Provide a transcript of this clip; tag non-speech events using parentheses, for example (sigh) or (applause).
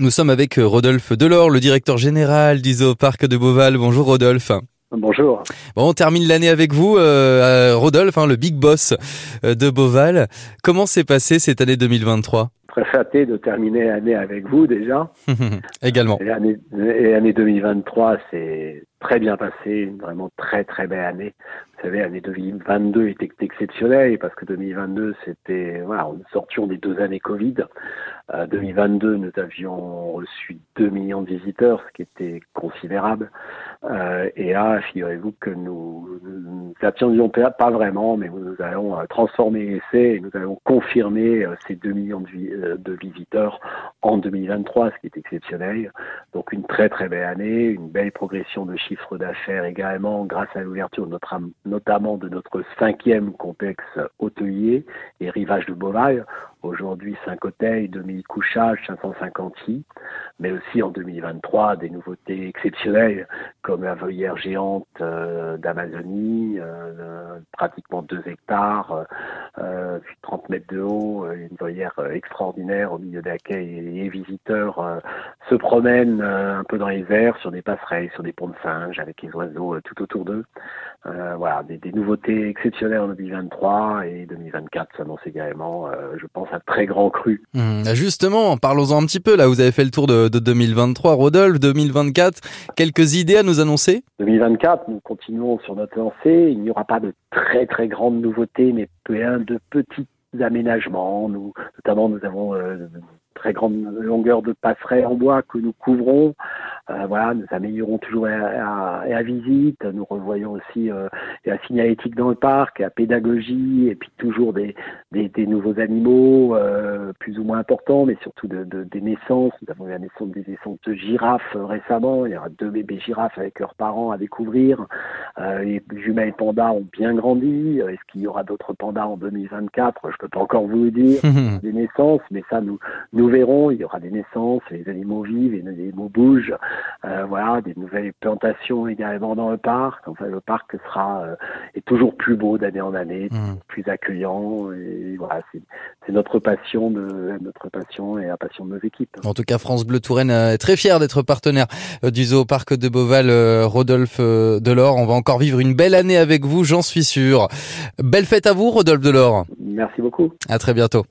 Nous sommes avec euh, Rodolphe Delors, le directeur général du Parc de Beauval. Bonjour Rodolphe. Bonjour. Bon, on termine l'année avec vous, euh, Rodolphe, hein, le big boss euh, de Beauval. Comment s'est passée cette année 2023 Très flatté de terminer l'année avec vous déjà. (laughs) Également. Et l'année, et l'année 2023, c'est très bien passé, une vraiment très très belle année. Vous savez, l'année 2022 était exceptionnelle parce que 2022, c'était, voilà, nous sortions des deux années Covid. Euh, 2022, nous avions reçu 2 millions de visiteurs, ce qui était considérable. Euh, et là, figurez-vous que nous n'attendions pas vraiment, mais nous allons euh, transformer l'essai et nous allons confirmer euh, ces 2 millions de, euh, de visiteurs en 2023, ce qui est exceptionnel. Donc une très très belle année, une belle progression de chiffre d'affaires également grâce à l'ouverture notamment de notre cinquième complexe hôtelier et rivage de Beauval. Aujourd'hui, 5 hôtels, demi-couchage, 550 lits, mais aussi en 2023 des nouveautés exceptionnelles comme la volière géante euh, d'Amazonie, euh, pratiquement 2 hectares, euh, 30 mètres de haut, une volière extraordinaire au milieu de laquelle les visiteurs se promènent un peu dans les airs sur des passerelles, sur des ponts de singes avec les oiseaux tout autour d'eux. voilà, des, des, nouveautés exceptionnelles en 2023 et 2024 s'annonce également, je pense, un très grand cru. Mmh, justement, parlons-en un petit peu. Là, vous avez fait le tour de, de 2023. Rodolphe, 2024, quelques idées à nous annoncer? 2024, nous continuons sur notre lancée. Il n'y aura pas de très très grandes nouveautés, mais plein de petits aménagements. Nous, notamment, nous avons euh, très grande longueur de passerelles en bois que nous couvrons. Euh, voilà, nous améliorons toujours la, la, visite, nous revoyons aussi euh, la signalétique dans le parc, la pédagogie, et puis toujours des, des, des nouveaux animaux euh, plus ou moins importants, mais surtout de, de, des naissances. Nous avons eu la naissance des naissances de girafes euh, récemment. Il y aura deux bébés girafes avec leurs parents à découvrir. Euh, les jumelles pandas ont bien grandi. Est-ce qu'il y aura d'autres pandas en 2024 Je peux pas encore vous le dire. (laughs) des naissances, mais ça nous nous verrons. Il y aura des naissances, les animaux vivent, les animaux bougent. Euh, voilà, des nouvelles plantations également dans le parc. Enfin, le parc sera euh, est toujours plus beau d'année en année, mmh. plus accueillant. Et voilà, c'est notre passion de notre passion et la passion de nos équipes. En tout cas, France Bleu Touraine est très fier d'être partenaire euh, du zoo parc de Beauval. Rodolphe Delors, on va encore vivre une belle année avec vous, j'en suis sûr. Belle fête à vous, Rodolphe Delors. Merci beaucoup. À très bientôt.